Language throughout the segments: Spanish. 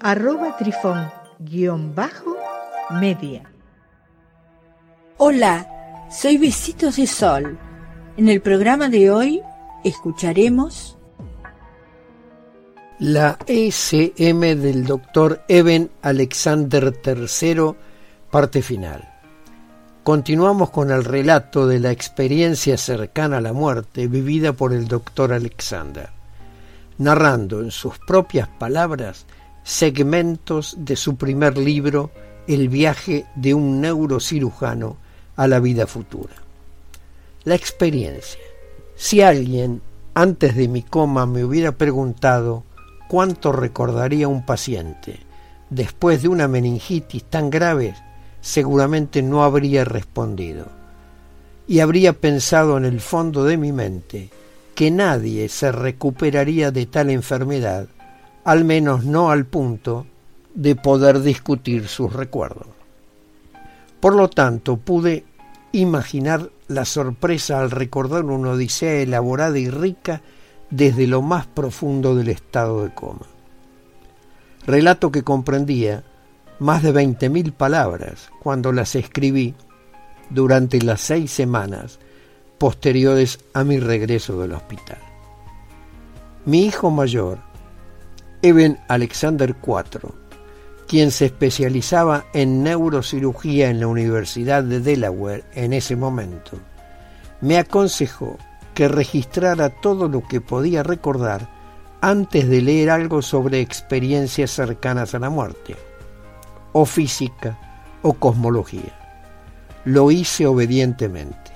arroba trifón-media. Hola, soy Besitos de Sol. En el programa de hoy escucharemos la ECM del doctor Eben Alexander III, parte final. Continuamos con el relato de la experiencia cercana a la muerte vivida por el doctor Alexander, narrando en sus propias palabras segmentos de su primer libro, El viaje de un neurocirujano a la vida futura. La experiencia. Si alguien antes de mi coma me hubiera preguntado cuánto recordaría un paciente después de una meningitis tan grave, seguramente no habría respondido. Y habría pensado en el fondo de mi mente que nadie se recuperaría de tal enfermedad, al menos no al punto de poder discutir sus recuerdos. Por lo tanto, pude imaginar la sorpresa al recordar una odisea elaborada y rica desde lo más profundo del estado de coma. Relato que comprendía más de veinte mil palabras cuando las escribí durante las seis semanas posteriores a mi regreso del hospital. Mi hijo mayor, Eben Alexander IV, quien se especializaba en neurocirugía en la Universidad de Delaware en ese momento, me aconsejó que registrara todo lo que podía recordar antes de leer algo sobre experiencias cercanas a la muerte o física o cosmología. Lo hice obedientemente.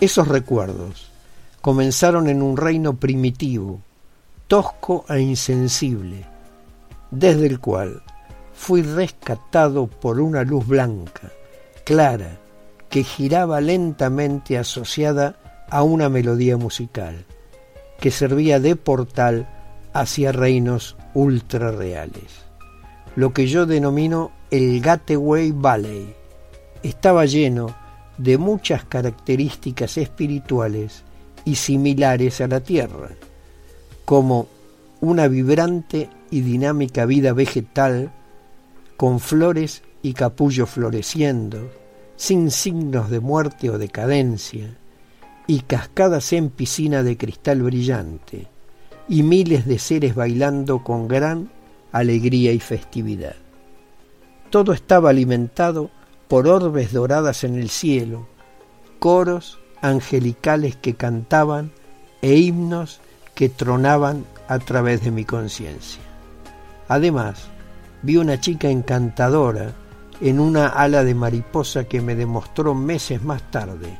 Esos recuerdos comenzaron en un reino primitivo, tosco e insensible, desde el cual fui rescatado por una luz blanca, clara, que giraba lentamente asociada a una melodía musical, que servía de portal hacia reinos ultrarreales lo que yo denomino el Gateway Valley. Estaba lleno de muchas características espirituales y similares a la Tierra, como una vibrante y dinámica vida vegetal con flores y capullos floreciendo, sin signos de muerte o decadencia, y cascadas en piscina de cristal brillante, y miles de seres bailando con gran alegría y festividad. Todo estaba alimentado por orbes doradas en el cielo, coros angelicales que cantaban e himnos que tronaban a través de mi conciencia. Además, vi una chica encantadora en una ala de mariposa que me demostró meses más tarde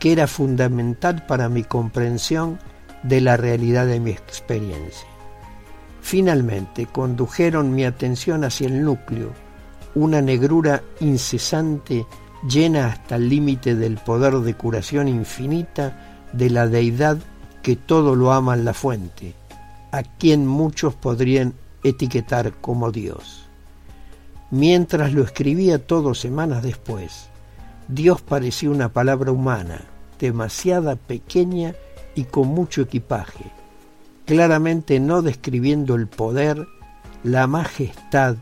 que era fundamental para mi comprensión de la realidad de mi experiencia. Finalmente condujeron mi atención hacia el núcleo, una negrura incesante llena hasta el límite del poder de curación infinita de la deidad que todo lo ama en la fuente, a quien muchos podrían etiquetar como Dios. Mientras lo escribía todo semanas después, Dios parecía una palabra humana, demasiada pequeña y con mucho equipaje, claramente no describiendo el poder, la majestad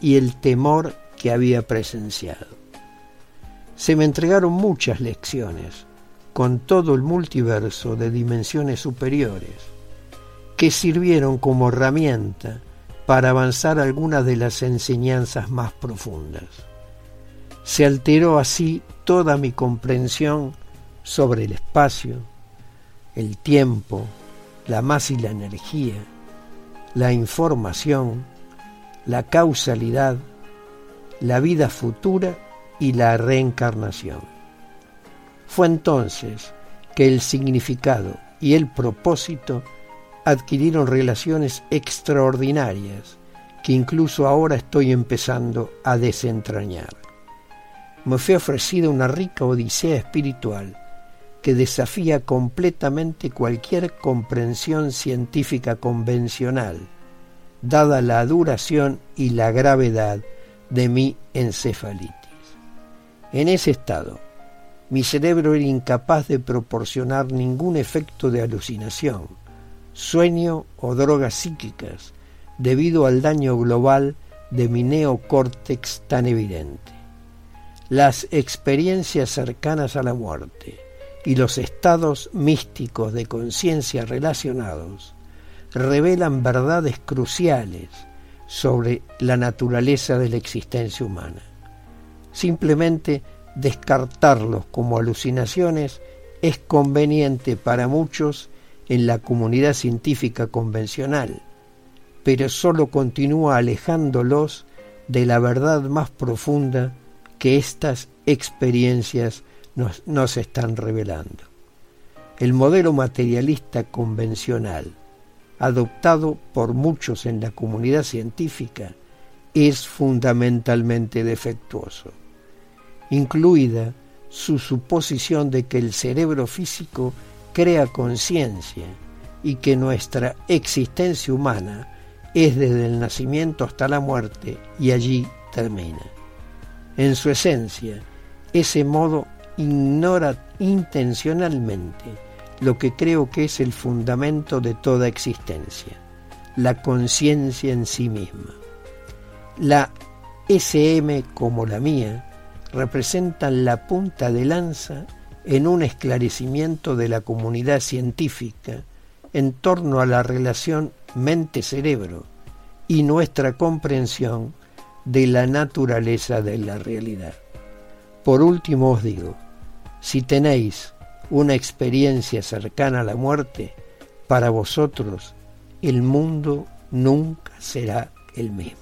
y el temor que había presenciado. Se me entregaron muchas lecciones, con todo el multiverso de dimensiones superiores, que sirvieron como herramienta para avanzar algunas de las enseñanzas más profundas. Se alteró así toda mi comprensión sobre el espacio, el tiempo, la masa y la energía, la información, la causalidad, la vida futura y la reencarnación. Fue entonces que el significado y el propósito adquirieron relaciones extraordinarias que incluso ahora estoy empezando a desentrañar. Me fue ofrecida una rica odisea espiritual que desafía completamente cualquier comprensión científica convencional, dada la duración y la gravedad de mi encefalitis. En ese estado, mi cerebro era incapaz de proporcionar ningún efecto de alucinación, sueño o drogas psíquicas, debido al daño global de mi neocórtex tan evidente. Las experiencias cercanas a la muerte, y los estados místicos de conciencia relacionados revelan verdades cruciales sobre la naturaleza de la existencia humana. Simplemente descartarlos como alucinaciones es conveniente para muchos en la comunidad científica convencional, pero sólo continúa alejándolos de la verdad más profunda que estas experiencias nos, están revelando. El modelo materialista convencional, adoptado por muchos en la comunidad científica, es fundamentalmente defectuoso, incluida su suposición de que el cerebro físico crea conciencia y que nuestra existencia humana es desde el nacimiento hasta la muerte y allí termina. En su esencia, ese modo ignora intencionalmente lo que creo que es el fundamento de toda existencia, la conciencia en sí misma. La SM como la mía representan la punta de lanza en un esclarecimiento de la comunidad científica en torno a la relación mente-cerebro y nuestra comprensión de la naturaleza de la realidad. Por último os digo, si tenéis una experiencia cercana a la muerte, para vosotros el mundo nunca será el mismo.